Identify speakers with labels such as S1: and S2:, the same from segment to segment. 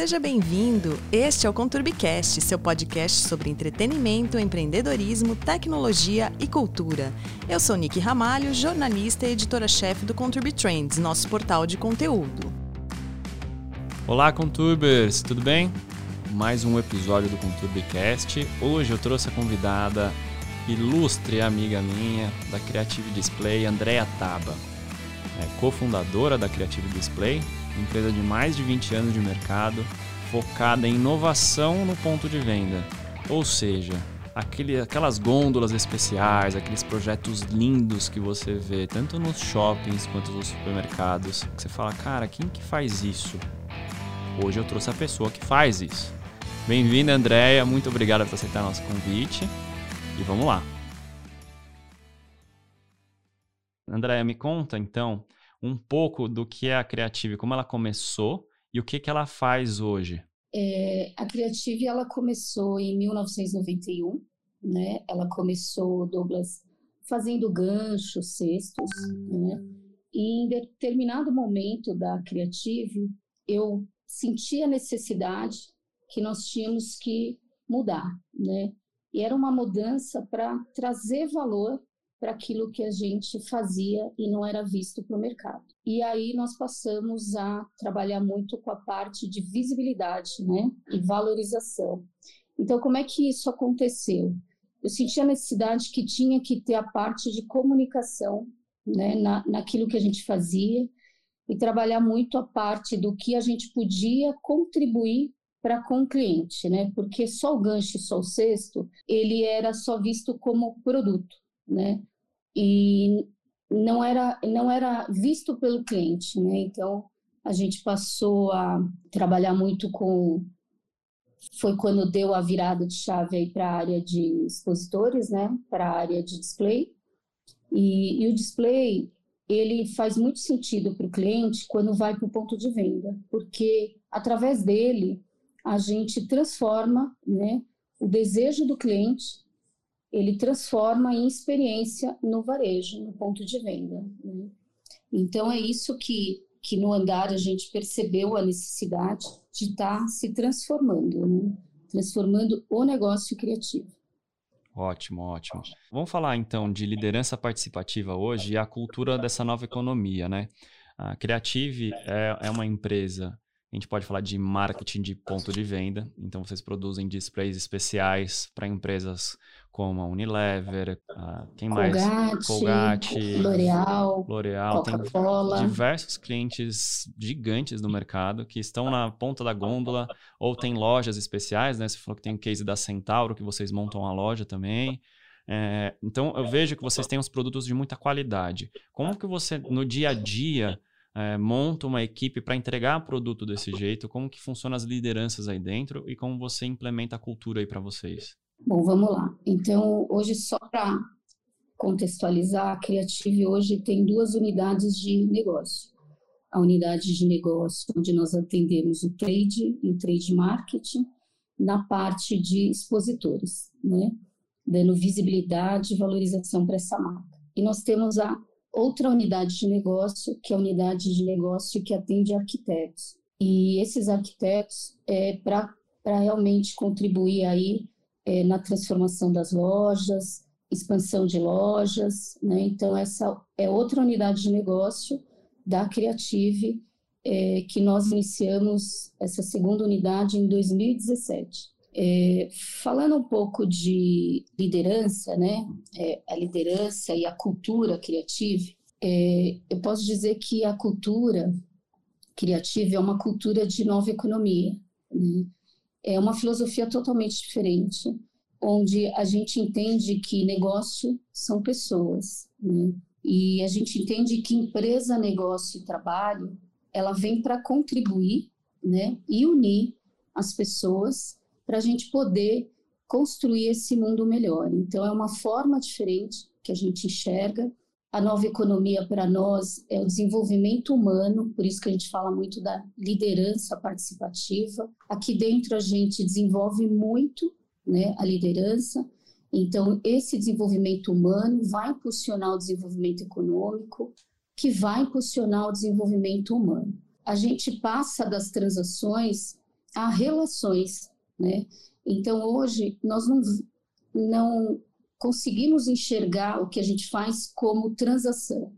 S1: seja bem-vindo. Este é o Conturbicast, seu podcast sobre entretenimento, empreendedorismo, tecnologia e cultura. Eu sou Nick Ramalho, jornalista e editora-chefe do Conturbi Trends, nosso portal de conteúdo.
S2: Olá, Conturbers, tudo bem? Mais um episódio do Conturbicast. Hoje eu trouxe a convidada ilustre amiga minha da Creative Display, Andrea Taba. É cofundadora da Creative Display, empresa de mais de 20 anos de mercado, focada em inovação no ponto de venda. Ou seja, aquele, aquelas gôndolas especiais, aqueles projetos lindos que você vê tanto nos shoppings quanto nos supermercados, que você fala, cara, quem que faz isso? Hoje eu trouxe a pessoa que faz isso. Bem-vinda, Andréia, muito obrigada por aceitar nosso convite e vamos lá. Andréia, me conta então um pouco do que é a Creative, como ela começou e o que, que ela faz hoje.
S3: É, a Creative ela começou em 1991, né? Ela começou, Douglas, fazendo ganchos, cestos, né? E em determinado momento da Creative, eu senti a necessidade que nós tínhamos que mudar, né? E era uma mudança para trazer valor para aquilo que a gente fazia e não era visto para o mercado. E aí nós passamos a trabalhar muito com a parte de visibilidade né, e valorização. Então, como é que isso aconteceu? Eu senti a necessidade que tinha que ter a parte de comunicação né, na, naquilo que a gente fazia e trabalhar muito a parte do que a gente podia contribuir para com o cliente, né? Porque só o gancho, só o cesto, ele era só visto como produto, né? E não era não era visto pelo cliente, né? Então a gente passou a trabalhar muito com foi quando deu a virada de chave aí para a área de expositores, né? Para a área de display e, e o display ele faz muito sentido para o cliente quando vai para o ponto de venda, porque através dele a gente transforma, né? O desejo do cliente ele transforma em experiência no varejo, no ponto de venda. Né? Então, é isso que, que no andar a gente percebeu a necessidade de estar tá se transformando, né? transformando o negócio criativo.
S2: Ótimo, ótimo. Vamos falar então de liderança participativa hoje e a cultura dessa nova economia, né? A Creative é, é uma empresa a gente pode falar de marketing de ponto de venda. Então, vocês produzem displays especiais para empresas como a Unilever, a, quem mais?
S3: Colgate, L'Oreal,
S2: L'Oreal. Tem diversos clientes gigantes no mercado que estão na ponta da gôndola ou tem lojas especiais, né? Você falou que tem o case da Centauro, que vocês montam a loja também. É, então, eu vejo que vocês têm os produtos de muita qualidade. Como que você, no dia a dia é, monta uma equipe para entregar produto desse jeito? Como que funcionam as lideranças aí dentro e como você implementa a cultura aí para vocês?
S3: Bom, vamos lá. Então, hoje só para contextualizar, a Creative hoje tem duas unidades de negócio. A unidade de negócio onde nós atendemos o trade e o trade marketing na parte de expositores, né? Dando visibilidade e valorização para essa marca. E nós temos a outra unidade de negócio, que é a unidade de negócio que atende arquitetos. E esses arquitetos é para realmente contribuir aí é, na transformação das lojas, expansão de lojas, né? Então essa é outra unidade de negócio da Creative é, que nós iniciamos essa segunda unidade em 2017. É, falando um pouco de liderança, né, é, a liderança e a cultura criativa, é, eu posso dizer que a cultura criativa é uma cultura de nova economia. Né? É uma filosofia totalmente diferente, onde a gente entende que negócio são pessoas, né? e a gente entende que empresa, negócio e trabalho, ela vem para contribuir né, e unir as pessoas para a gente poder construir esse mundo melhor. Então, é uma forma diferente que a gente enxerga. A nova economia para nós é o desenvolvimento humano, por isso que a gente fala muito da liderança participativa. Aqui dentro a gente desenvolve muito né, a liderança, então esse desenvolvimento humano vai impulsionar o desenvolvimento econômico, que vai impulsionar o desenvolvimento humano. A gente passa das transações a relações, né? Então, hoje, nós não, não conseguimos enxergar o que a gente faz como transação,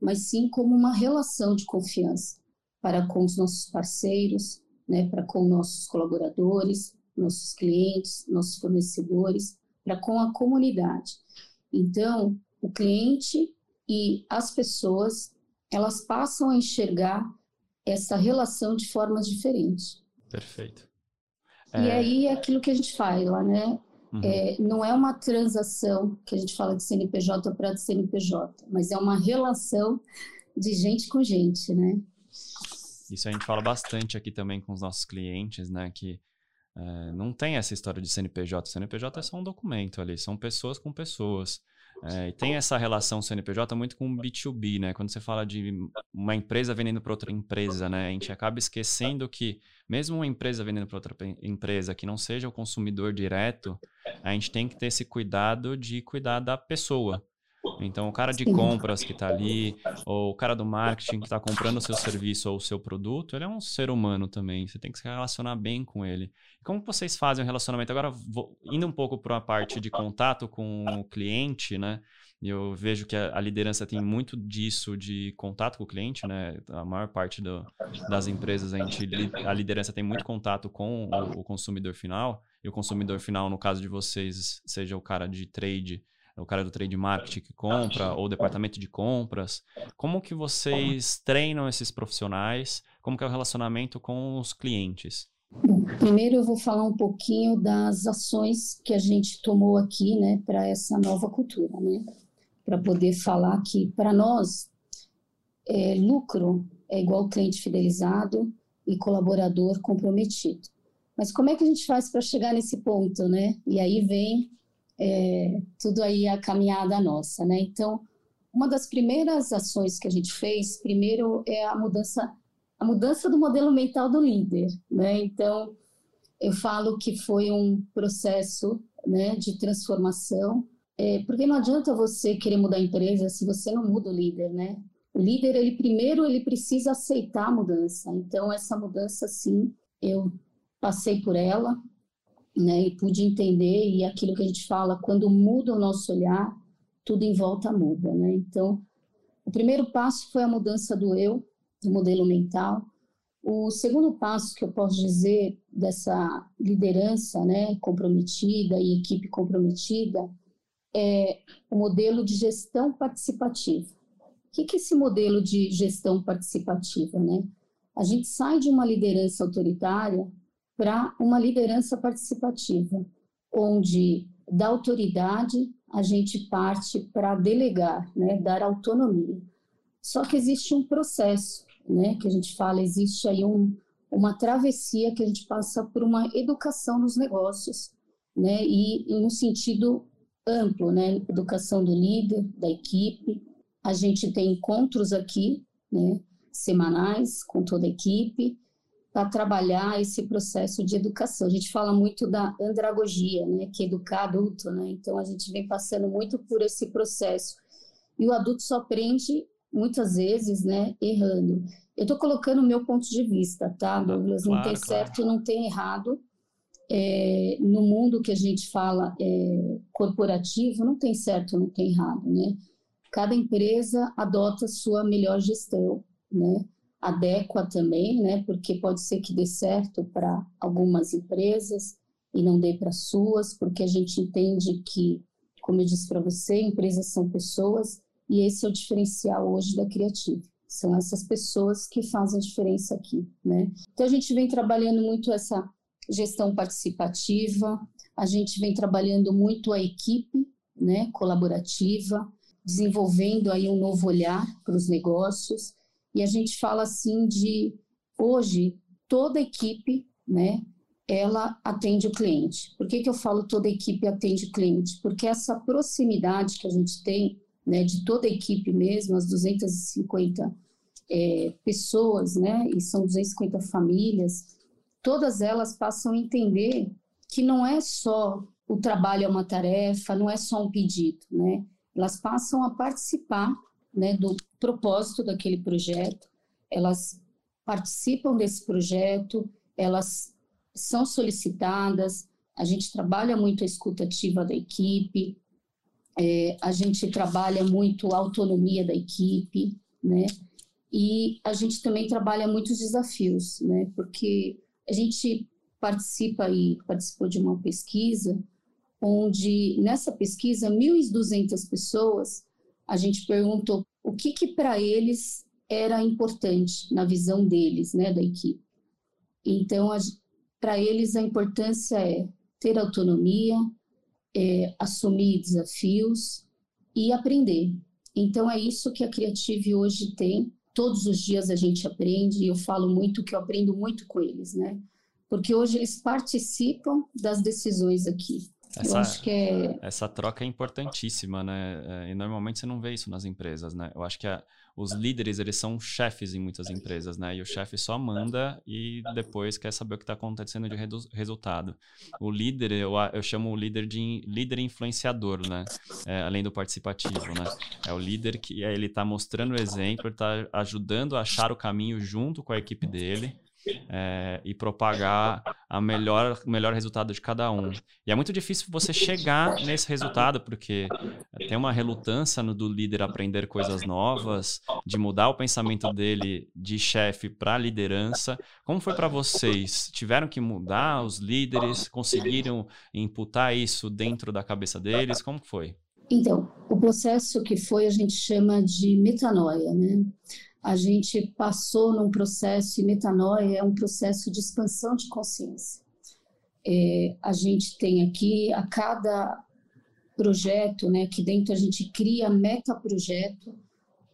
S3: mas sim como uma relação de confiança para com os nossos parceiros, né, para com nossos colaboradores, nossos clientes, nossos fornecedores, para com a comunidade. Então, o cliente e as pessoas, elas passam a enxergar essa relação de formas diferentes.
S2: Perfeito.
S3: É... E aí é aquilo que a gente fala, né? Uhum. É, não é uma transação que a gente fala de CNPJ para CNPJ, mas é uma relação de gente com gente, né?
S2: Isso a gente fala bastante aqui também com os nossos clientes, né? Que é, não tem essa história de CNPJ. CNPJ é só um documento ali, são pessoas com pessoas. É, e tem essa relação CNPJ muito com B2B, né? Quando você fala de uma empresa vendendo para outra empresa, né? A gente acaba esquecendo que, mesmo uma empresa vendendo para outra empresa que não seja o consumidor direto, a gente tem que ter esse cuidado de cuidar da pessoa. Então, o cara de compras que está ali, ou o cara do marketing que está comprando o seu serviço ou o seu produto, ele é um ser humano também. Você tem que se relacionar bem com ele. Como vocês fazem o relacionamento? Agora, vou, indo um pouco para a parte de contato com o cliente, né? Eu vejo que a, a, liderança tem muito disso de contato com o cliente, né? A maior parte do, das empresas, a, gente, a liderança tem muito contato com o, o consumidor final. E o consumidor final, no caso de vocês, seja o cara de trade o cara do trade marketing que compra, ou o departamento de compras. Como que vocês treinam esses profissionais? Como que é o relacionamento com os clientes?
S3: Bom, primeiro eu vou falar um pouquinho das ações que a gente tomou aqui, né, para essa nova cultura, né? Para poder falar que para nós é, lucro é igual cliente fidelizado e colaborador comprometido. Mas como é que a gente faz para chegar nesse ponto, né? E aí vem é, tudo aí a caminhada nossa, né? Então, uma das primeiras ações que a gente fez, primeiro é a mudança, a mudança do modelo mental do líder, né? Então, eu falo que foi um processo, né, de transformação, é, porque não adianta você querer mudar a empresa se você não muda o líder, né? O líder, ele primeiro ele precisa aceitar a mudança. Então, essa mudança, sim, eu passei por ela, né, e pude entender, e aquilo que a gente fala, quando muda o nosso olhar, tudo em volta muda, né? Então, o primeiro passo foi a mudança do eu, do modelo mental. O segundo passo que eu posso dizer dessa liderança, né, comprometida e equipe comprometida, é o modelo de gestão participativa. O que é esse modelo de gestão participativa, né? A gente sai de uma liderança autoritária para uma liderança participativa, onde da autoridade a gente parte para delegar, né, dar autonomia. Só que existe um processo, né, que a gente fala, existe aí um, uma travessia que a gente passa por uma educação nos negócios, né, e, e no sentido amplo, né, educação do líder, da equipe. A gente tem encontros aqui, né, semanais com toda a equipe, para trabalhar esse processo de educação. A gente fala muito da andragogia, né, que é educar adulto, né? Então a gente vem passando muito por esse processo. E o adulto só aprende muitas vezes, né, errando. Eu estou colocando o meu ponto de vista, tá, Douglas? Claro, não tem claro. certo, não tem errado. É, no mundo que a gente fala é, corporativo, não tem certo, não tem errado, né? Cada empresa adota sua melhor gestão, né? Adequa também, né? Porque pode ser que dê certo para algumas empresas e não dê para suas, porque a gente entende que, como eu disse para você, empresas são pessoas e esse é o diferencial hoje da Criative. São essas pessoas que fazem a diferença aqui, né? Então a gente vem trabalhando muito essa gestão participativa, a gente vem trabalhando muito a equipe, né, colaborativa, desenvolvendo aí um novo olhar para os negócios, e a gente fala assim de hoje toda equipe, né, ela atende o cliente. Por que, que eu falo toda equipe atende o cliente? Porque essa proximidade que a gente tem, né, de toda a equipe mesmo, as 250 é, pessoas, né, e são 250 famílias, todas elas passam a entender que não é só o trabalho é uma tarefa, não é só um pedido, né? Elas passam a participar né, do propósito daquele projeto, elas participam desse projeto, elas são solicitadas, a gente trabalha muito a escutativa da equipe, é, a gente trabalha muito a autonomia da equipe, né? E a gente também trabalha muitos desafios, né? Porque a gente participa e participou de uma pesquisa onde nessa pesquisa 1.200 pessoas a gente perguntou o que que para eles era importante na visão deles, né, da equipe. Então, para eles a importância é ter autonomia, é, assumir desafios e aprender. Então, é isso que a Creative hoje tem. Todos os dias a gente aprende, e eu falo muito que eu aprendo muito com eles, né? Porque hoje eles participam das decisões aqui.
S2: Essa, é... essa troca é importantíssima, né? É, e normalmente você não vê isso nas empresas, né? Eu acho que a, os líderes, eles são chefes em muitas empresas, né? E o chefe só manda e depois quer saber o que está acontecendo de resultado. O líder, eu, eu chamo o líder de líder influenciador, né? É, além do participativo, né? É o líder que ele está mostrando o exemplo, ele está ajudando a achar o caminho junto com a equipe dele é, e propagar a melhor, melhor resultado de cada um. E é muito difícil você chegar nesse resultado, porque tem uma relutância no, do líder aprender coisas novas, de mudar o pensamento dele de chefe para liderança. Como foi para vocês? Tiveram que mudar os líderes? Conseguiram imputar isso dentro da cabeça deles? Como foi?
S3: Então, o processo que foi a gente chama de metanoia, né? A gente passou num processo, e metanoia é um processo de expansão de consciência. É, a gente tem aqui, a cada projeto, né, aqui dentro a gente cria meta-projeto,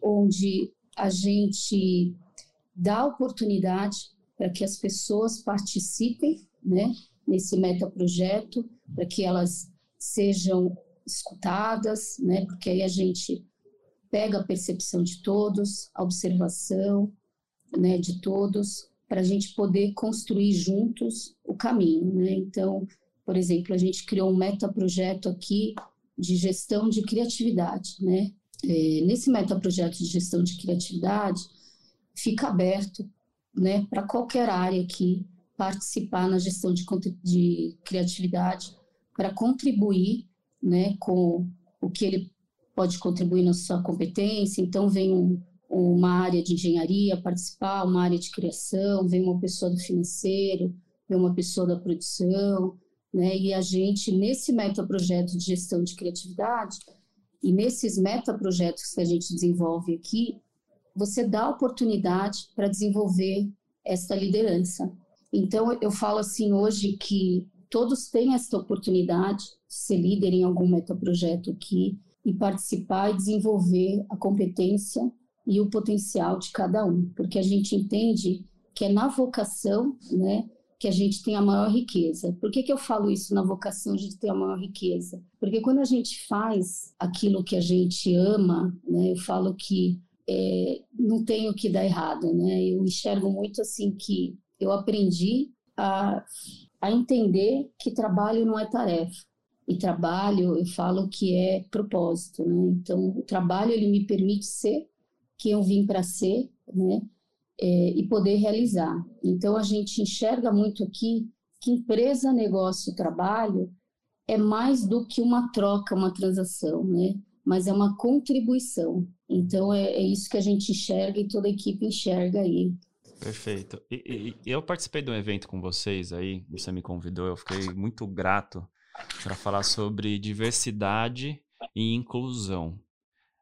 S3: onde a gente dá oportunidade para que as pessoas participem né, nesse meta-projeto, para que elas sejam escutadas, né, porque aí a gente pega a percepção de todos, a observação né, de todos, para a gente poder construir juntos o caminho. Né? Então, por exemplo, a gente criou um metaprojeto aqui de gestão de criatividade. Né? É, nesse metaprojeto de gestão de criatividade, fica aberto né, para qualquer área aqui participar na gestão de, de criatividade, para contribuir né, com o que ele pode contribuir na sua competência. Então, vem um, uma área de engenharia participar, uma área de criação, vem uma pessoa do financeiro, vem uma pessoa da produção, né? E a gente, nesse metaprojeto de gestão de criatividade, e nesses metaprojetos que a gente desenvolve aqui, você dá oportunidade para desenvolver essa liderança. Então, eu falo assim hoje que todos têm essa oportunidade de ser líder em algum metaprojeto aqui, e participar e desenvolver a competência e o potencial de cada um, porque a gente entende que é na vocação, né, que a gente tem a maior riqueza. Por que, que eu falo isso na vocação de ter a maior riqueza? Porque quando a gente faz aquilo que a gente ama, né, eu falo que é, não tem o que dar errado, né? Eu enxergo muito assim que eu aprendi a, a entender que trabalho não é tarefa, e trabalho, eu falo que é propósito, né? Então, o trabalho ele me permite ser quem eu vim para ser, né? É, e poder realizar. Então, a gente enxerga muito aqui que empresa, negócio, trabalho é mais do que uma troca, uma transação, né? Mas é uma contribuição. Então, é, é isso que a gente enxerga e toda a equipe enxerga aí.
S2: Perfeito. E, e, eu participei de um evento com vocês aí, você me convidou, eu fiquei muito grato para falar sobre diversidade e inclusão.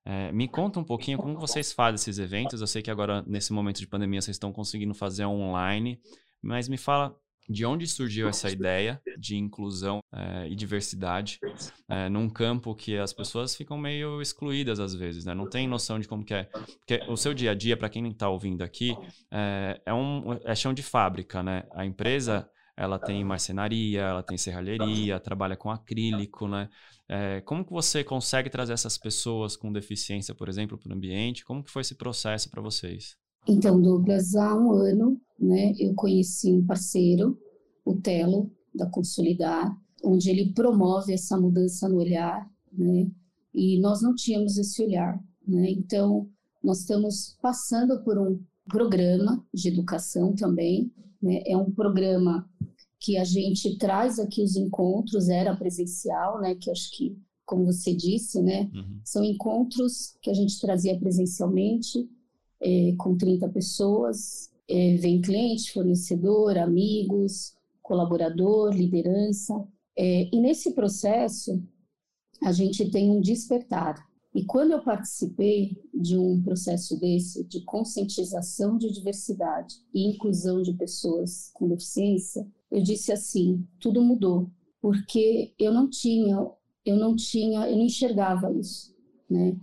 S2: É, me conta um pouquinho como vocês fazem esses eventos. Eu sei que agora, nesse momento de pandemia, vocês estão conseguindo fazer online, mas me fala de onde surgiu essa ideia de inclusão é, e diversidade é, num campo que as pessoas ficam meio excluídas às vezes, né? Não tem noção de como que é. Porque o seu dia a dia, para quem está ouvindo aqui, é, é, um, é chão de fábrica, né? A empresa ela tem marcenaria, ela tem serralheria, trabalha com acrílico, né? É, como que você consegue trazer essas pessoas com deficiência, por exemplo, para o ambiente? Como que foi esse processo para vocês?
S3: Então, Douglas, há um ano, né, eu conheci um parceiro, o Telo, da Consolidar, onde ele promove essa mudança no olhar, né? E nós não tínhamos esse olhar, né? Então, nós estamos passando por um programa de educação também, né? É um programa que a gente traz aqui os encontros, era presencial, né? Que acho que, como você disse, né? Uhum. São encontros que a gente trazia presencialmente, é, com 30 pessoas. É, vem cliente, fornecedor, amigos, colaborador, liderança. É, e nesse processo, a gente tem um despertar. E quando eu participei de um processo desse, de conscientização de diversidade e inclusão de pessoas com deficiência, eu disse assim: tudo mudou, porque eu não tinha, eu não tinha, eu não enxergava isso, né?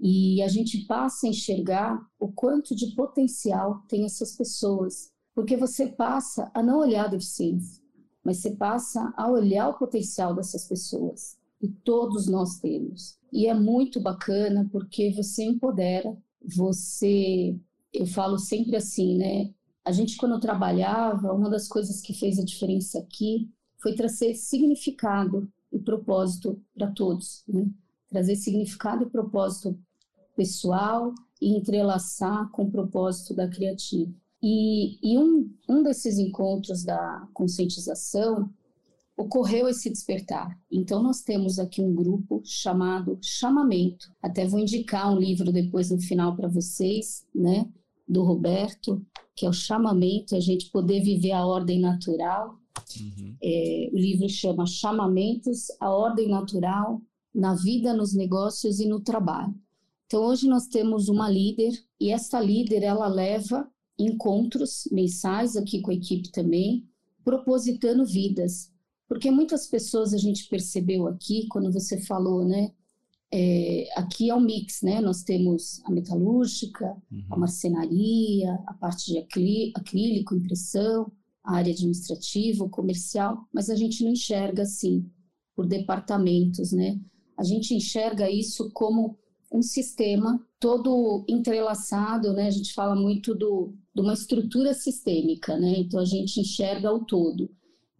S3: E a gente passa a enxergar o quanto de potencial tem essas pessoas, porque você passa a não olhar a deficiência, mas você passa a olhar o potencial dessas pessoas. Todos nós temos. E é muito bacana porque você empodera, você. Eu falo sempre assim, né? A gente, quando trabalhava, uma das coisas que fez a diferença aqui foi trazer significado e propósito para todos, né? Trazer significado e propósito pessoal e entrelaçar com o propósito da criativa. E, e um, um desses encontros da conscientização ocorreu esse despertar. Então, nós temos aqui um grupo chamado Chamamento. Até vou indicar um livro depois no final para vocês, né? Do Roberto, que é o Chamamento, a gente poder viver a ordem natural. Uhum. É, o livro chama Chamamentos, a ordem natural na vida, nos negócios e no trabalho. Então, hoje nós temos uma líder, e essa líder, ela leva encontros mensais aqui com a equipe também, propositando vidas. Porque muitas pessoas a gente percebeu aqui, quando você falou, né? É, aqui é um mix, né? Nós temos a metalúrgica, uhum. a marcenaria, a parte de acrílico, impressão, a área administrativa, comercial, mas a gente não enxerga assim, por departamentos, né? A gente enxerga isso como um sistema todo entrelaçado, né? A gente fala muito do, de uma estrutura sistêmica, né? Então a gente enxerga o todo.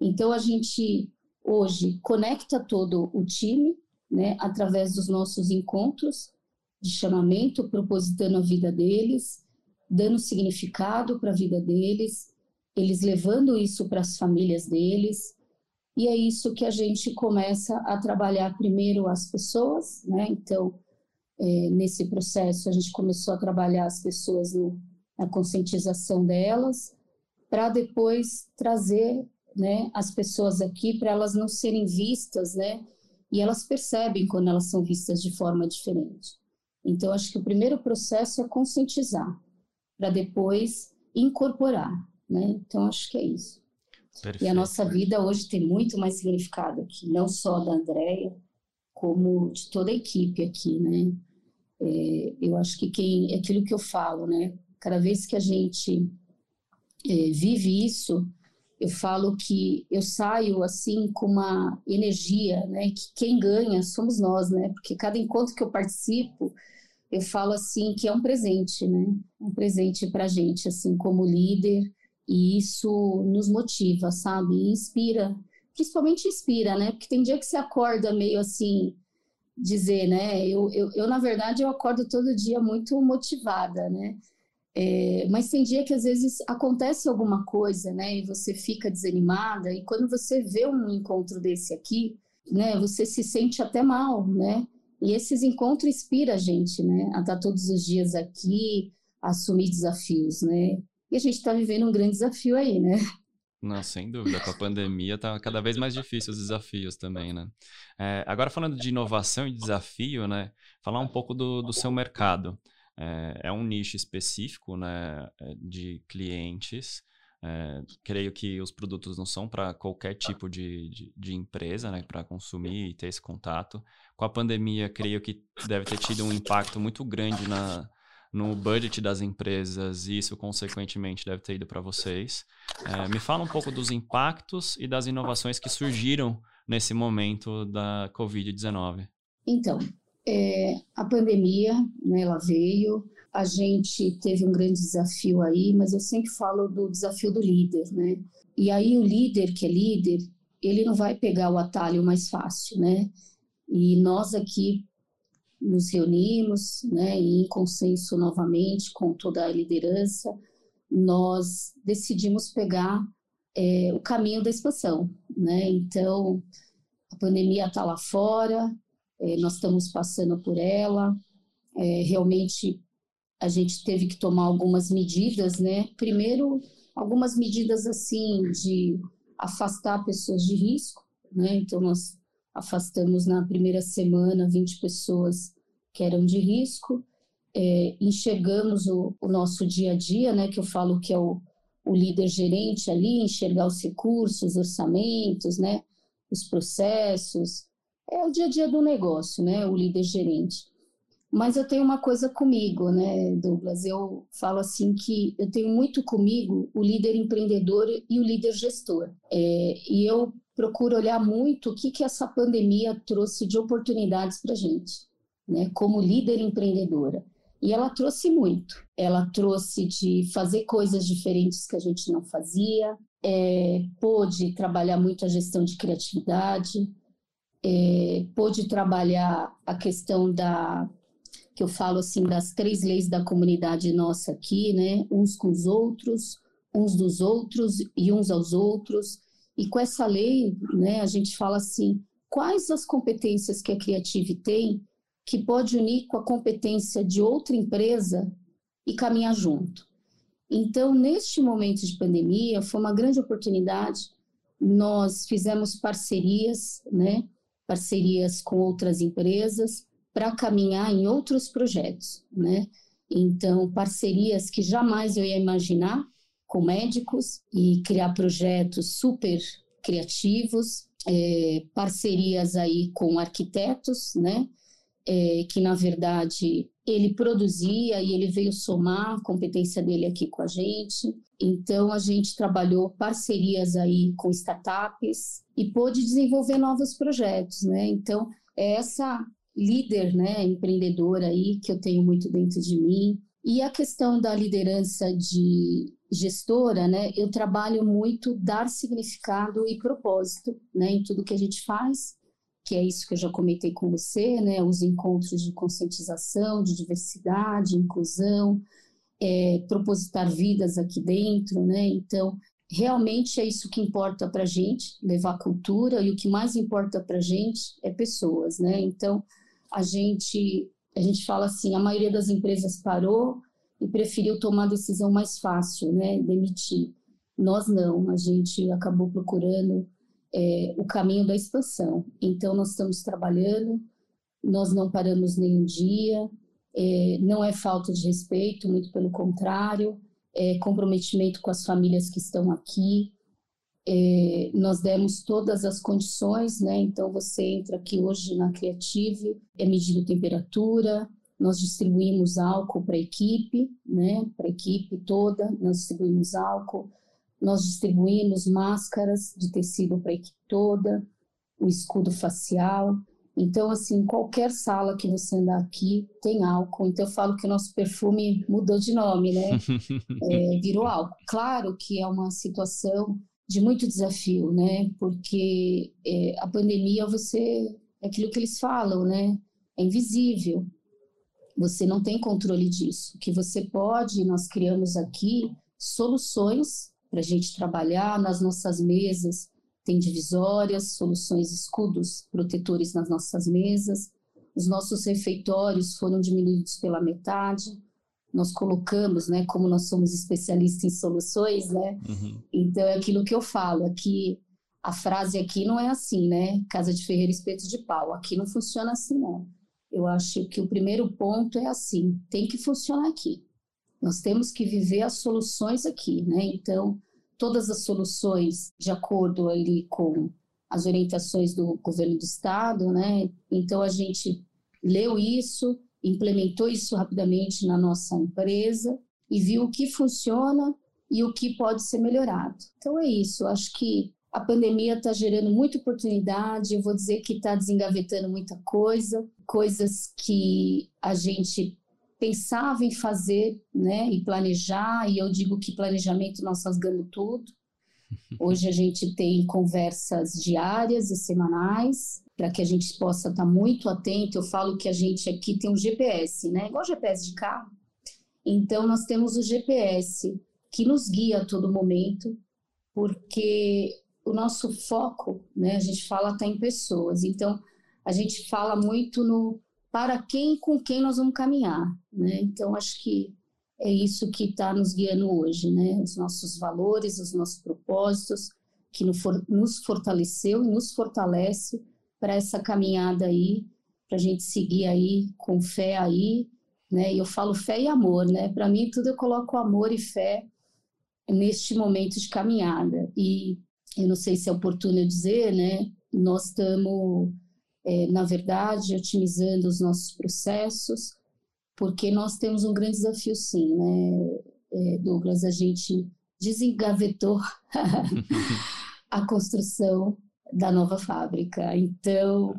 S3: Então a gente hoje conecta todo o time, né? Através dos nossos encontros de chamamento, propositando a vida deles, dando significado para a vida deles, eles levando isso para as famílias deles. E é isso que a gente começa a trabalhar primeiro as pessoas, né? Então, é, nesse processo, a gente começou a trabalhar as pessoas no, na conscientização delas, para depois trazer né, as pessoas aqui para elas não serem vistas, né? E elas percebem quando elas são vistas de forma diferente. Então, acho que o primeiro processo é conscientizar, para depois incorporar, né? Então, acho que é isso. Perfeito. E a nossa vida hoje tem muito mais significado aqui, não só da Andréia, como de toda a equipe aqui, né? É, eu acho que quem, é aquilo que eu falo, né? Cada vez que a gente é, vive isso, eu falo que eu saio assim com uma energia, né? Que quem ganha somos nós, né? Porque cada encontro que eu participo, eu falo assim que é um presente, né? Um presente para a gente, assim, como líder, e isso nos motiva, sabe? E inspira, principalmente inspira, né? Porque tem dia que você acorda meio assim, dizer, né? Eu, eu, eu, na verdade, eu acordo todo dia muito motivada, né? É, mas tem dia que às vezes acontece alguma coisa, né? E você fica desanimada, e quando você vê um encontro desse aqui, né? Você se sente até mal, né? E esses encontros inspiram a gente, né? A estar todos os dias aqui, a assumir desafios, né? E a gente está vivendo um grande desafio aí, né?
S2: Não, sem dúvida. Com a pandemia tá cada vez mais difícil os desafios também, né? É, agora falando de inovação e desafio, né? Falar um pouco do, do seu mercado. É, é, um nicho específico, né? É, de clientes. É, creio que os produtos não são para qualquer tipo de, de, de empresa, né? Para consumir e ter esse contato. Com a pandemia, creio que deve ter tido um impacto muito grande na, no budget das empresas e isso, consequentemente, deve ter ido para vocês. É, me fala um pouco dos impactos e das inovações que surgiram nesse momento da Covid-19.
S3: Então, é, a pandemia, né, ela veio, a gente teve um grande desafio aí, mas eu sempre falo do desafio do líder, né? E aí o líder que é líder, ele não vai pegar o atalho mais fácil, né? E nós aqui nos reunimos, né, em consenso novamente com toda a liderança, nós decidimos pegar é, o caminho da expansão, né? Então, a pandemia está lá fora, é, nós estamos passando por ela, é, realmente a gente teve que tomar algumas medidas, né? Primeiro, algumas medidas assim de afastar pessoas de risco, né? Então, nós afastamos na primeira semana 20 pessoas que eram de risco, é, enxergamos o, o, nosso dia a dia, né? Que eu falo que é o, o líder gerente ali, enxergar os recursos, os orçamentos, né? Os processos, é o dia a dia do negócio, né? O líder gerente. Mas eu tenho uma coisa comigo, né, Douglas? Eu falo assim que eu tenho muito comigo o líder empreendedor e o líder gestor. É, e eu procuro olhar muito o que, que essa pandemia trouxe de oportunidades para a gente, né, como líder empreendedora. E ela trouxe muito. Ela trouxe de fazer coisas diferentes que a gente não fazia, é, pôde trabalhar muito a gestão de criatividade, é, pôde trabalhar a questão da que eu falo assim das três leis da comunidade nossa aqui, né? Uns com os outros, uns dos outros e uns aos outros. E com essa lei, né, a gente fala assim, quais as competências que a Creative tem que pode unir com a competência de outra empresa e caminhar junto. Então, neste momento de pandemia, foi uma grande oportunidade. Nós fizemos parcerias, né? Parcerias com outras empresas, para caminhar em outros projetos, né? Então, parcerias que jamais eu ia imaginar com médicos e criar projetos super criativos, é, parcerias aí com arquitetos, né? É, que na verdade ele produzia e ele veio somar a competência dele aqui com a gente. Então a gente trabalhou parcerias aí com startups e pôde desenvolver novos projetos, né? Então é essa líder, né, empreendedora aí que eu tenho muito dentro de mim. E a questão da liderança de gestora, né, eu trabalho muito dar significado e propósito, né, em tudo que a gente faz, que é isso que eu já comentei com você, né, os encontros de conscientização, de diversidade, inclusão, é, propositar vidas aqui dentro, né, então realmente é isso que importa para gente, levar cultura, e o que mais importa para gente é pessoas, né, então a gente, a gente fala assim, a maioria das empresas parou e preferiu tomar a decisão mais fácil, né, demitir. Nós não, a gente acabou procurando é, o caminho da expansão. Então, nós estamos trabalhando, nós não paramos nenhum dia, é, não é falta de respeito, muito pelo contrário, é comprometimento com as famílias que estão aqui, é, nós demos todas as condições, né? Então você entra aqui hoje na Creative, é medido temperatura, nós distribuímos álcool para a equipe, né? Para a equipe toda, nós distribuímos álcool, nós distribuímos máscaras de tecido para a equipe toda, o escudo facial. Então, assim, qualquer sala que você andar aqui tem álcool. Então, eu falo que o nosso perfume mudou de nome, né? É, virou álcool. Claro que é uma situação de muito desafio, né? Porque é, a pandemia, você, é aquilo que eles falam, né? É invisível. Você não tem controle disso. O que você pode, nós criamos aqui soluções para a gente trabalhar nas nossas mesas. Tem divisórias, soluções, escudos protetores nas nossas mesas. Os nossos refeitórios foram diminuídos pela metade nós colocamos, né, como nós somos especialistas em soluções, né? Uhum. Então é aquilo que eu falo aqui. A frase aqui não é assim, né? Casa de ferreiro, espeto de pau. Aqui não funciona assim, não. Eu acho que o primeiro ponto é assim: tem que funcionar aqui. Nós temos que viver as soluções aqui, né? Então, todas as soluções de acordo ali com as orientações do governo do estado, né? Então a gente leu isso, implementou isso rapidamente na nossa empresa e viu o que funciona e o que pode ser melhorado. Então é isso, acho que a pandemia está gerando muita oportunidade, eu vou dizer que está desengavetando muita coisa, coisas que a gente pensava em fazer, né, e planejar, e eu digo que planejamento nós rasgamos tudo. Hoje a gente tem conversas diárias e semanais, para que a gente possa estar tá muito atento. Eu falo que a gente aqui tem um GPS, né? Igual GPS de carro. Então, nós temos o GPS que nos guia a todo momento. porque o nosso foco, né, a gente fala até em pessoas, então a gente fala muito no para quem com quem nós vamos caminhar, né? Então acho que é isso que está nos guiando hoje, né? Os nossos valores, os nossos propósitos, que nos fortaleceu e nos fortalece para essa caminhada aí, para a gente seguir aí com fé aí, né? E eu falo fé e amor, né? Para mim tudo eu coloco amor e fé neste momento de caminhada. E eu não sei se é oportuno dizer, né? Nós estamos é, na verdade, otimizando os nossos processos, porque nós temos um grande desafio, sim, né, é, Douglas? A gente desengavetou a construção da nova fábrica. Então,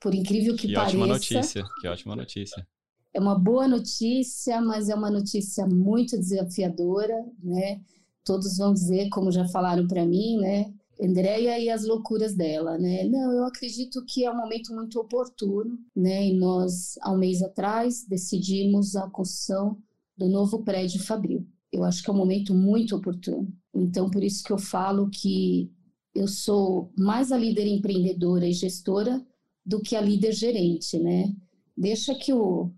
S3: por incrível que, que pareça.
S2: Que ótima notícia, que ótima notícia.
S3: É uma boa notícia, mas é uma notícia muito desafiadora, né? Todos vão dizer, como já falaram para mim, né? Andréia e as loucuras dela, né? Não, eu acredito que é um momento muito oportuno, né? E nós, há um mês atrás, decidimos a construção do novo prédio Fabril. Eu acho que é um momento muito oportuno. Então, por isso que eu falo que eu sou mais a líder empreendedora e gestora do que a líder gerente, né? Deixa que o,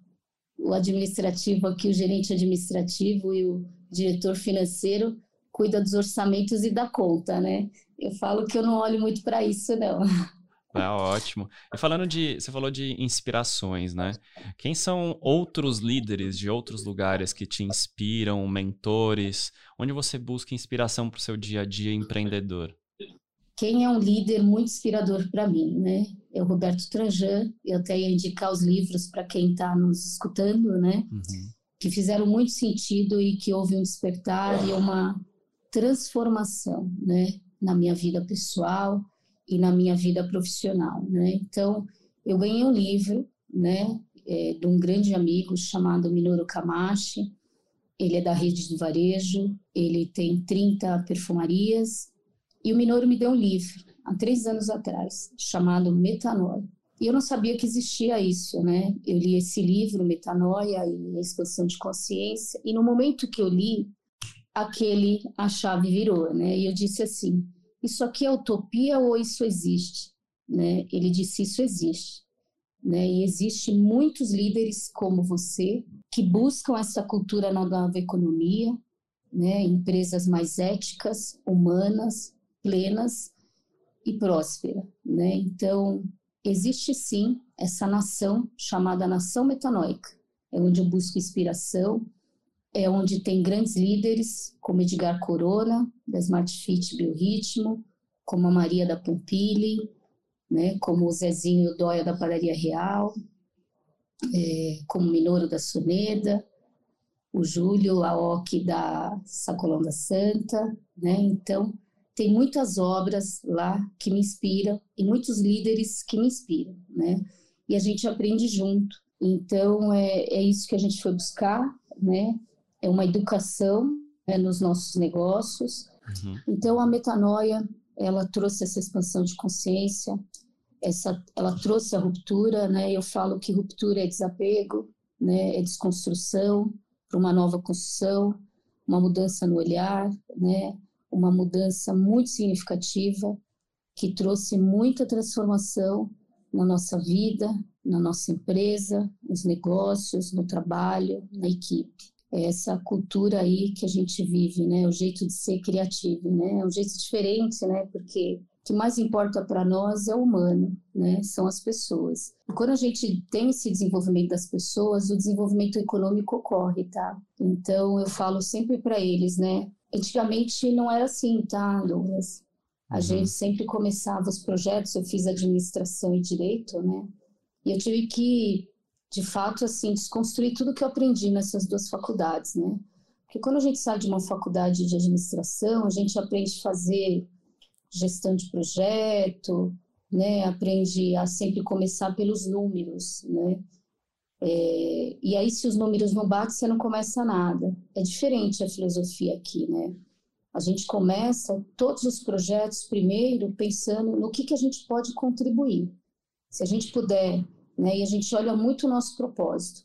S3: o administrativo aqui, o gerente administrativo e o diretor financeiro cuida dos orçamentos e da conta, né? Eu falo que eu não olho muito para isso, não.
S2: É ótimo. E falando de, você falou de inspirações, né? Quem são outros líderes de outros lugares que te inspiram, mentores? Onde você busca inspiração para o seu dia a dia empreendedor?
S3: Quem é um líder muito inspirador para mim, né? É o Roberto Tranjan. Eu até ia indicar os livros para quem está nos escutando, né? Uhum. Que fizeram muito sentido e que houve um despertar e uma transformação, né? na minha vida pessoal e na minha vida profissional, né? Então, eu ganhei um livro, né, é, de um grande amigo chamado Minoru Kamashi. Ele é da rede do varejo, ele tem 30 perfumarias. E o Minoru me deu um livro, há três anos atrás, chamado Metanoia. E eu não sabia que existia isso, né? Eu li esse livro, Metanoia e a Expansão de Consciência, e no momento que eu li, aquele a chave virou, né? E eu disse assim: isso aqui é utopia ou isso existe? Né? Ele disse: Isso existe. Né? E existe muitos líderes como você que buscam essa cultura na nova economia, né? empresas mais éticas, humanas, plenas e prósperas. Né? Então, existe sim essa nação chamada nação metanoica, é onde eu busco inspiração, é onde tem grandes líderes, como Edgar Corona, da Smart Fit Biorritmo, como a Maria da Pompili, né, como o Zezinho Dóia da Padaria Real, é, como o Minoro da Suneda, o Júlio Aoki da Sacolão da Santa, né? Então, tem muitas obras lá que me inspiram e muitos líderes que me inspiram, né? E a gente aprende junto. Então, é, é isso que a gente foi buscar, né? É uma educação né, nos nossos negócios. Uhum. Então, a metanoia, ela trouxe essa expansão de consciência, essa, ela trouxe a ruptura, né? Eu falo que ruptura é desapego, né? É desconstrução para uma nova construção, uma mudança no olhar, né? Uma mudança muito significativa que trouxe muita transformação na nossa vida, na nossa empresa, nos negócios, no trabalho, na equipe essa cultura aí que a gente vive, né? O jeito de ser criativo, né? É um jeito diferente, né? Porque o que mais importa para nós é o humano, né? São as pessoas. E quando a gente tem esse desenvolvimento das pessoas, o desenvolvimento econômico ocorre, tá? Então eu falo sempre para eles, né? Antigamente não era assim, tá, Douglas? A uhum. gente sempre começava os projetos, eu fiz administração e direito, né? E eu tive que de fato, assim, desconstruir tudo que eu aprendi nessas duas faculdades, né? Porque quando a gente sai de uma faculdade de administração, a gente aprende a fazer gestão de projeto, né? Aprende a sempre começar pelos números, né? É, e aí, se os números não batem, você não começa nada. É diferente a filosofia aqui, né? A gente começa todos os projetos primeiro pensando no que, que a gente pode contribuir. Se a gente puder né? E a gente olha muito o nosso propósito.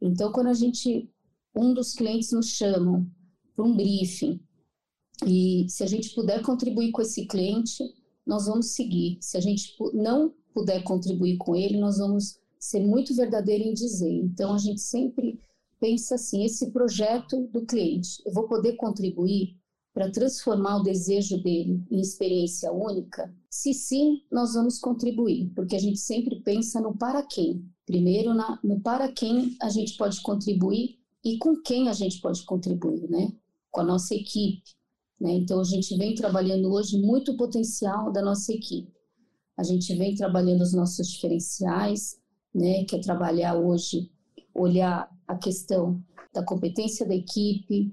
S3: Então, quando a gente, um dos clientes nos chamam para um briefing E se a gente puder contribuir com esse cliente, nós vamos seguir. Se a gente não puder contribuir com ele, nós vamos ser muito verdadeiro em dizer. Então, a gente sempre pensa assim: esse projeto do cliente, eu vou poder contribuir para transformar o desejo dele em experiência única? Se sim, nós vamos contribuir, porque a gente sempre pensa no para quem. Primeiro, na, no para quem a gente pode contribuir e com quem a gente pode contribuir, né? Com a nossa equipe. Né? Então, a gente vem trabalhando hoje muito o potencial da nossa equipe. A gente vem trabalhando os nossos diferenciais, né? que é trabalhar hoje, olhar a questão da competência da equipe,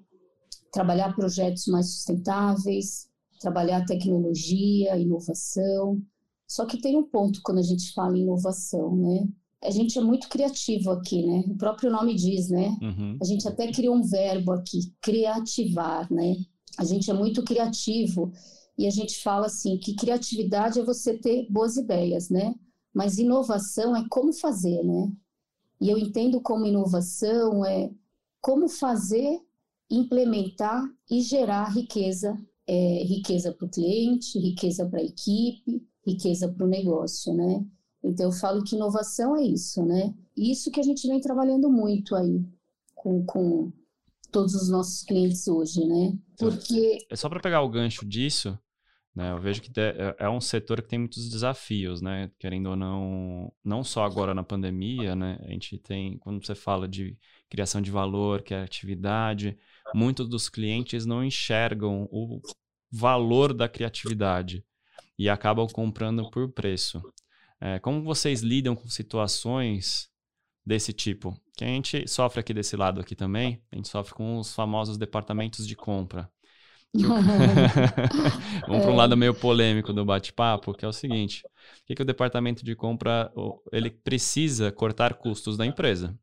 S3: trabalhar projetos mais sustentáveis, trabalhar tecnologia, inovação. Só que tem um ponto quando a gente fala em inovação, né? A gente é muito criativo aqui, né? O próprio nome diz, né? Uhum. A gente até criou um verbo aqui, criativar, né? A gente é muito criativo e a gente fala assim que criatividade é você ter boas ideias, né? Mas inovação é como fazer, né? E eu entendo como inovação é como fazer, implementar e gerar riqueza, é, riqueza para o cliente, riqueza para a equipe, riqueza para o negócio, né? Então eu falo que inovação é isso, né? Isso que a gente vem trabalhando muito aí com, com todos os nossos clientes hoje, né?
S2: Porque é só para pegar o gancho disso, né? Eu vejo que é, é um setor que tem muitos desafios, né? Querendo ou não, não só agora na pandemia, né? A gente tem, quando você fala de criação de valor, criatividade, muitos dos clientes não enxergam o valor da criatividade e acabam comprando por preço. É, como vocês lidam com situações desse tipo? Que a gente sofre aqui desse lado aqui também, a gente sofre com os famosos departamentos de compra. Vamos para um lado meio polêmico do bate-papo, que é o seguinte: o que, que o departamento de compra ele precisa cortar custos da empresa?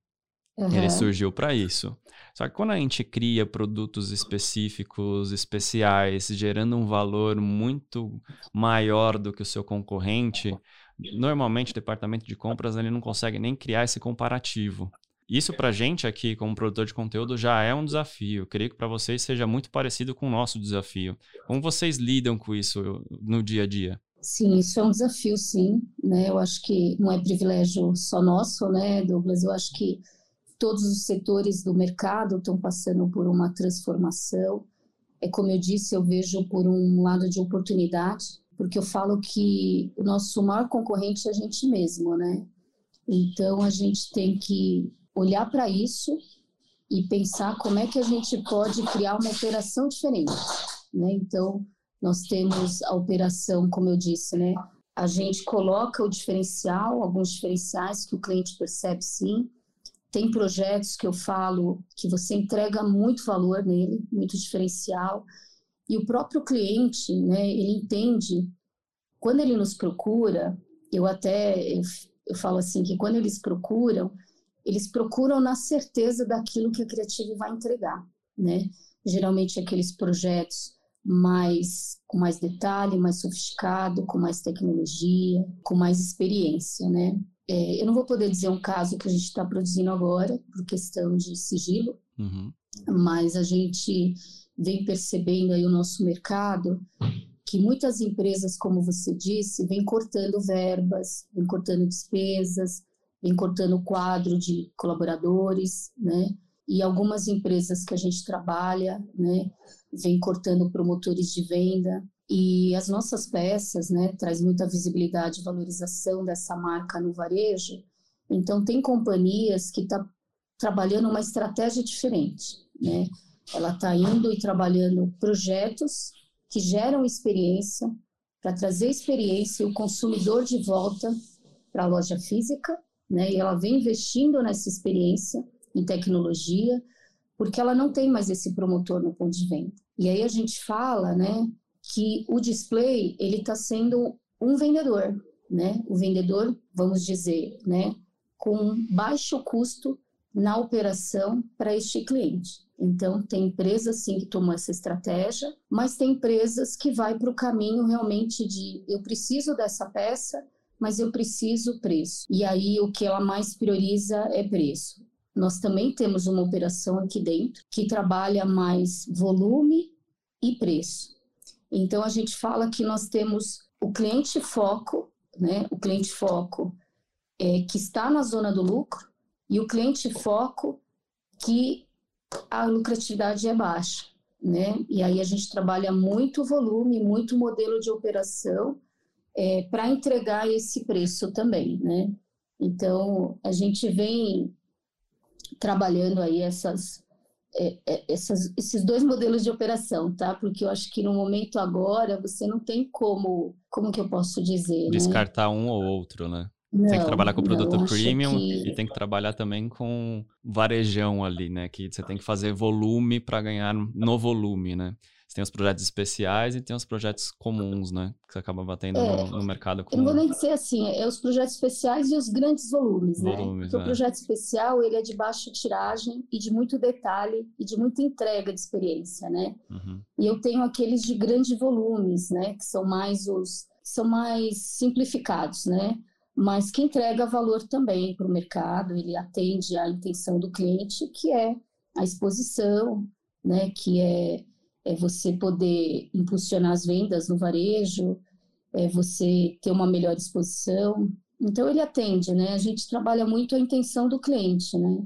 S2: Uhum. Ele surgiu para isso. Só que quando a gente cria produtos específicos, especiais, gerando um valor muito maior do que o seu concorrente, normalmente o departamento de compras ele não consegue nem criar esse comparativo. Isso para a gente aqui, como produtor de conteúdo, já é um desafio. Eu creio que para vocês seja muito parecido com o nosso desafio. Como vocês lidam com isso no dia a dia?
S3: Sim, isso é um desafio, sim. Né? Eu acho que não é privilégio só nosso, né, Douglas? Eu acho que todos os setores do mercado estão passando por uma transformação. É como eu disse, eu vejo por um lado de oportunidade, porque eu falo que o nosso maior concorrente é a gente mesmo, né? Então a gente tem que olhar para isso e pensar como é que a gente pode criar uma operação diferente, né? Então, nós temos a operação, como eu disse, né? A gente coloca o diferencial, alguns diferenciais que o cliente percebe sim. Tem projetos que eu falo que você entrega muito valor nele, muito diferencial. E o próprio cliente, né, ele entende, quando ele nos procura, eu até eu, eu falo assim que quando eles procuram, eles procuram na certeza daquilo que a Criative vai entregar, né? Geralmente aqueles projetos mais com mais detalhe, mais sofisticado, com mais tecnologia, com mais experiência, né? É, eu não vou poder dizer um caso que a gente está produzindo agora por questão de sigilo, uhum. mas a gente vem percebendo aí o nosso mercado que muitas empresas, como você disse, vêm cortando verbas, vêm cortando despesas, vem cortando o quadro de colaboradores, né? E algumas empresas que a gente trabalha, né, vem cortando promotores de venda. E as nossas peças, né, traz muita visibilidade e valorização dessa marca no varejo. Então, tem companhias que estão tá trabalhando uma estratégia diferente, né? Ela está indo e trabalhando projetos que geram experiência para trazer experiência e o consumidor de volta para a loja física né? E ela vem investindo nessa experiência em tecnologia, porque ela não tem mais esse promotor no ponto de venda. E aí a gente fala, né, que o display ele está sendo um vendedor, né? O vendedor, vamos dizer, né, com baixo custo na operação para este cliente. Então, tem empresas sim que tomam essa estratégia, mas tem empresas que vai para o caminho realmente de eu preciso dessa peça, mas eu preciso preço. E aí o que ela mais prioriza é preço. Nós também temos uma operação aqui dentro que trabalha mais volume e preço. Então a gente fala que nós temos o cliente foco, né? O cliente foco é, que está na zona do lucro e o cliente foco que a lucratividade é baixa, né? E aí a gente trabalha muito volume, muito modelo de operação é, para entregar esse preço também, né? Então a gente vem trabalhando aí essas, é, é, essas, esses dois modelos de operação, tá? Porque eu acho que no momento agora você não tem como, como que eu posso dizer,
S2: né? descartar né? um ou outro, né? Não, tem que trabalhar com produto não, premium que... e tem que trabalhar também com varejão ali, né? Que você tem que fazer volume para ganhar no volume, né? Você tem os projetos especiais e tem os projetos comuns, né? Que você acaba batendo é, no, no, mercado
S3: comum. Eu vou nem dizer assim, é os projetos especiais e os grandes volumes, né? volumes né? Porque é. o projeto especial, ele é de baixa tiragem e de muito detalhe e de muita entrega de experiência, né? Uhum. E eu tenho aqueles de grandes volumes, né? Que são mais os... São mais simplificados, né? Mas que entrega valor também para o mercado, ele atende à intenção do cliente, que é a exposição, né? Que é é você poder impulsionar as vendas no varejo, é você ter uma melhor exposição. Então, ele atende, né? A gente trabalha muito a intenção do cliente, né?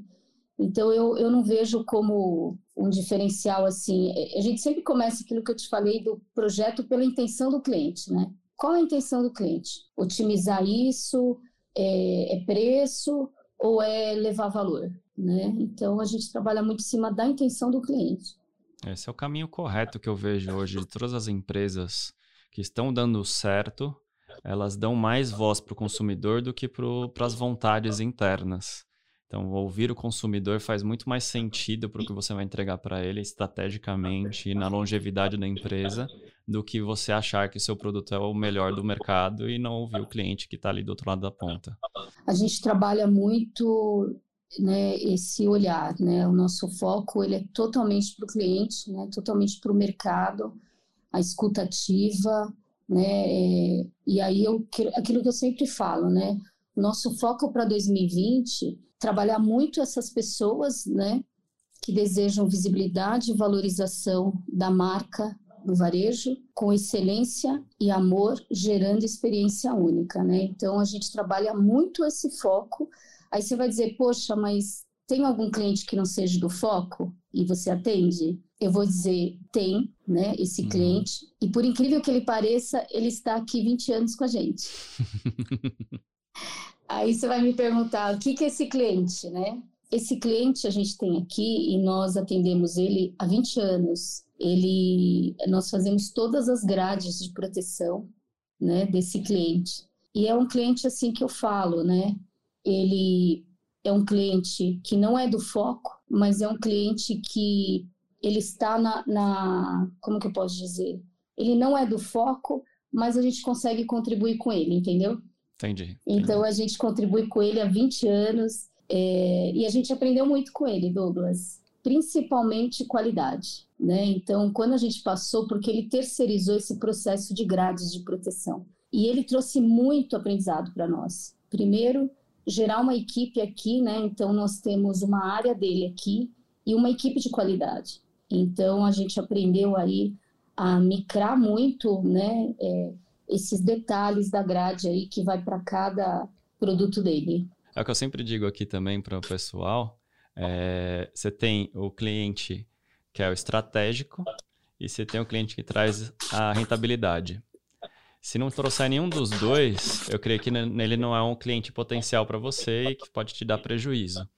S3: Então, eu, eu não vejo como um diferencial assim. É, a gente sempre começa aquilo que eu te falei do projeto pela intenção do cliente, né? Qual a intenção do cliente? Otimizar isso? É, é preço? Ou é levar valor? Né? Então, a gente trabalha muito em cima da intenção do cliente.
S2: Esse é o caminho correto que eu vejo hoje de todas as empresas que estão dando certo, elas dão mais voz para o consumidor do que para as vontades internas. Então, ouvir o consumidor faz muito mais sentido para o que você vai entregar para ele estrategicamente e na longevidade da empresa do que você achar que o seu produto é o melhor do mercado e não ouvir o cliente que está ali do outro lado da ponta.
S3: A gente trabalha muito né, esse olhar, né? O nosso foco ele é totalmente para o cliente, né? Totalmente para o mercado, a escutativa, né? É, e aí eu aquilo que eu sempre falo, né? Nosso foco para 2020 trabalhar muito essas pessoas, né? Que desejam visibilidade e valorização da marca no varejo, com excelência e amor, gerando experiência única, né? Então a gente trabalha muito esse foco Aí você vai dizer, poxa, mas tem algum cliente que não seja do foco e você atende? Eu vou dizer, tem, né, esse uhum. cliente. E por incrível que ele pareça, ele está aqui 20 anos com a gente. Aí você vai me perguntar, o que, que é esse cliente, né? Esse cliente a gente tem aqui e nós atendemos ele há 20 anos. Ele, nós fazemos todas as grades de proteção, né, desse cliente. E é um cliente assim que eu falo, né? Ele é um cliente que não é do foco, mas é um cliente que ele está na, na, como que eu posso dizer? Ele não é do foco, mas a gente consegue contribuir com ele, entendeu?
S2: Entendi.
S3: Então a gente contribui com ele há 20 anos é, e a gente aprendeu muito com ele, Douglas, principalmente qualidade. Né? Então, quando a gente passou, porque ele terceirizou esse processo de grades de proteção, e ele trouxe muito aprendizado para nós. Primeiro, gerar uma equipe aqui, né? Então nós temos uma área dele aqui e uma equipe de qualidade. Então a gente aprendeu aí a micrar muito, né? É, esses detalhes da grade aí que vai para cada produto dele.
S2: É o que eu sempre digo aqui também para o pessoal. É, você tem o cliente que é o estratégico e você tem o cliente que traz a rentabilidade. Se não trouxer nenhum dos dois, eu creio que nele não é um cliente potencial para você e que pode te dar prejuízo.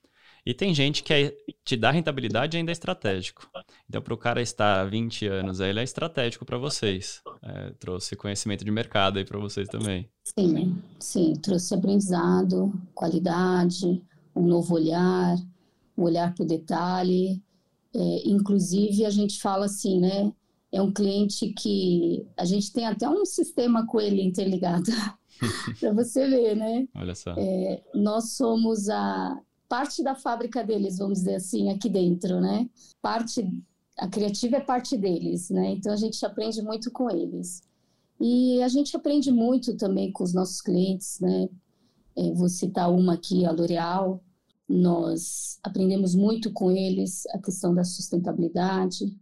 S2: E tem gente que é, te dá rentabilidade e ainda é estratégico. Então, para o cara estar há 20 anos, ele é estratégico para vocês. É, trouxe conhecimento de mercado aí para vocês também.
S3: Sim, sim. Trouxe aprendizado, qualidade, um novo olhar, um olhar para o detalhe. É, inclusive, a gente fala assim, né? É um cliente que a gente tem até um sistema com ele interligado, para você ver, né?
S2: Olha só.
S3: É, nós somos a parte da fábrica deles, vamos dizer assim, aqui dentro, né? Parte, a criativa é parte deles, né? Então a gente aprende muito com eles. E a gente aprende muito também com os nossos clientes, né? É, vou citar uma aqui, a L'Oréal. Nós aprendemos muito com eles a questão da sustentabilidade,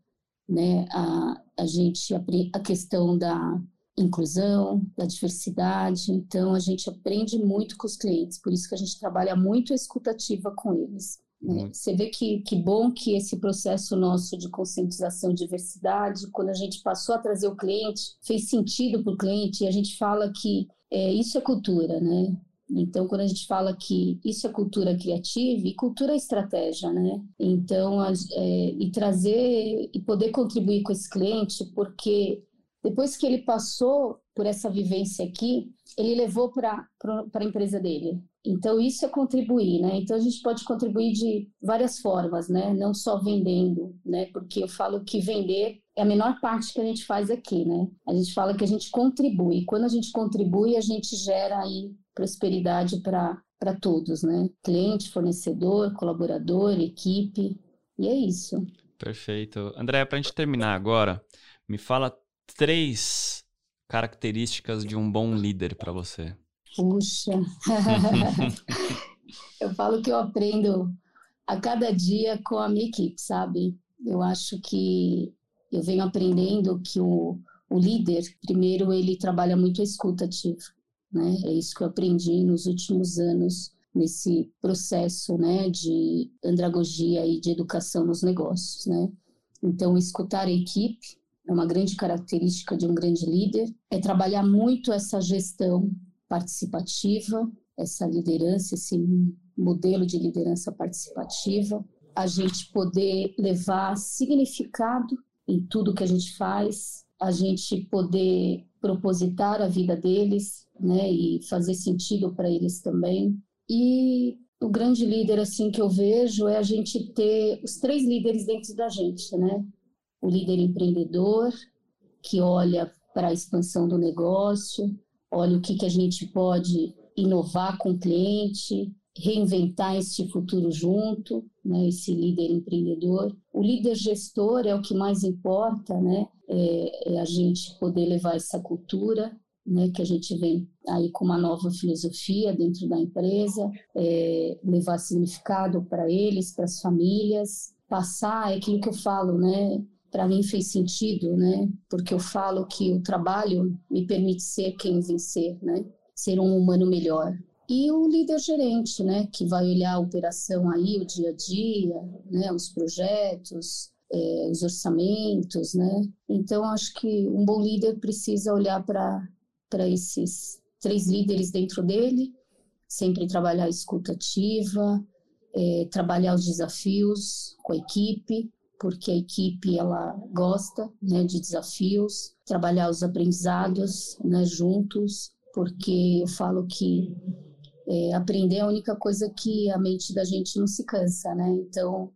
S3: né? A, a gente a questão da inclusão, da diversidade. Então, a gente aprende muito com os clientes, por isso que a gente trabalha muito a escutativa com eles. Né? Você vê que, que bom que esse processo nosso de conscientização de diversidade, quando a gente passou a trazer o cliente, fez sentido para o cliente, e a gente fala que é, isso é cultura, né? Então, quando a gente fala que isso é cultura criativa e cultura é estratégia, né? Então, é, e trazer e poder contribuir com esse cliente, porque depois que ele passou por essa vivência aqui, ele levou para a empresa dele. Então, isso é contribuir, né? Então, a gente pode contribuir de várias formas, né? Não só vendendo, né? Porque eu falo que vender é a menor parte que a gente faz aqui, né? A gente fala que a gente contribui. Quando a gente contribui, a gente gera aí prosperidade para todos, né? Cliente, fornecedor, colaborador, equipe. E é isso.
S2: Perfeito. André, para a gente terminar agora, me fala três características de um bom líder para você.
S3: Puxa, eu falo que eu aprendo a cada dia com a minha equipe, sabe? Eu acho que eu venho aprendendo que o, o líder, primeiro, ele trabalha muito a escuta ativa, né? É isso que eu aprendi nos últimos anos nesse processo, né, de andragogia e de educação nos negócios, né? Então, escutar a equipe, é uma grande característica de um grande líder, é trabalhar muito essa gestão participativa, essa liderança, esse modelo de liderança participativa, a gente poder levar significado em tudo que a gente faz, a gente poder propositar a vida deles, né, e fazer sentido para eles também. E o grande líder assim que eu vejo é a gente ter os três líderes dentro da gente, né? o líder empreendedor, que olha para a expansão do negócio, olha o que, que a gente pode inovar com o cliente, reinventar este futuro junto, né, esse líder empreendedor. O líder gestor é o que mais importa, né, é, é a gente poder levar essa cultura, né, que a gente vem aí com uma nova filosofia dentro da empresa, é, levar significado para eles, para as famílias, passar é aquilo que eu falo, né, para mim fez sentido, né? Porque eu falo que o trabalho me permite ser quem vencer, né? Ser um humano melhor. E o líder gerente, né? Que vai olhar a operação aí, o dia a dia, né? Os projetos, é, os orçamentos, né? Então acho que um bom líder precisa olhar para para esses três líderes dentro dele, sempre trabalhar a escuta ativa, é, trabalhar os desafios com a equipe, porque a equipe ela gosta né, de desafios, trabalhar os aprendizados né, juntos, porque eu falo que é, aprender é a única coisa que a mente da gente não se cansa, né? Então,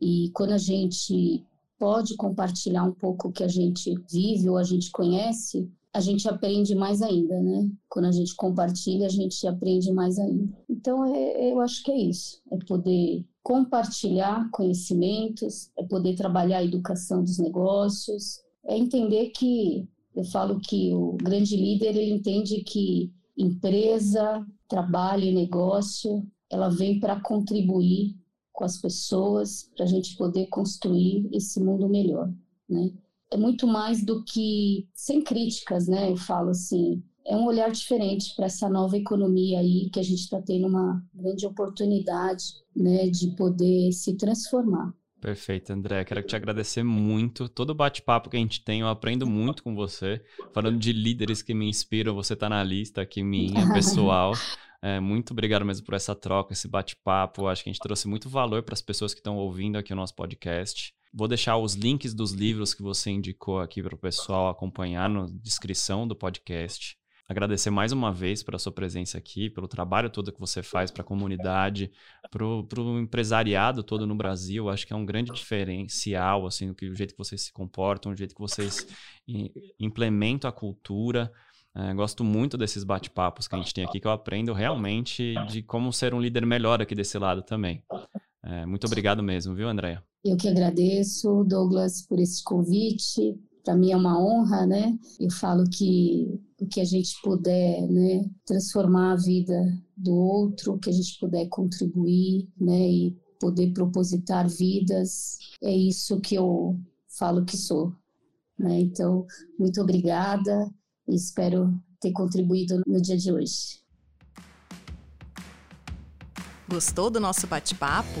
S3: e quando a gente pode compartilhar um pouco o que a gente vive ou a gente conhece, a gente aprende mais ainda, né? Quando a gente compartilha, a gente aprende mais ainda. Então, é, eu acho que é isso, é poder compartilhar conhecimentos, é poder trabalhar a educação dos negócios, é entender que eu falo que o grande líder ele entende que empresa, trabalho e negócio ela vem para contribuir com as pessoas para a gente poder construir esse mundo melhor, né? É muito mais do que sem críticas, né? Eu falo assim, é um olhar diferente para essa nova economia aí que a gente está tendo uma grande oportunidade, né, de poder se transformar.
S2: Perfeito, André. Quero te agradecer muito. Todo bate-papo que a gente tem, eu aprendo muito com você. Falando de líderes que me inspiram, você está na lista aqui minha, pessoal. É, muito obrigado mesmo por essa troca, esse bate-papo. Acho que a gente trouxe muito valor para as pessoas que estão ouvindo aqui o nosso podcast. Vou deixar os links dos livros que você indicou aqui para o pessoal acompanhar na descrição do podcast agradecer mais uma vez pela sua presença aqui, pelo trabalho todo que você faz para a comunidade, para o empresariado todo no Brasil. Acho que é um grande diferencial, assim, o jeito que vocês se comportam, o jeito que vocês implementam a cultura. É, gosto muito desses bate-papos que a gente tem aqui, que eu aprendo realmente de como ser um líder melhor aqui desse lado também. É, muito obrigado mesmo, viu, Andréia?
S3: Eu que agradeço, Douglas, por esse convite para mim é uma honra, né? Eu falo que o que a gente puder, né, transformar a vida do outro, que a gente puder contribuir, né, e poder propositar vidas, é isso que eu falo que sou. Né? Então, muito obrigada e espero ter contribuído no dia de hoje.
S1: Gostou do nosso bate-papo?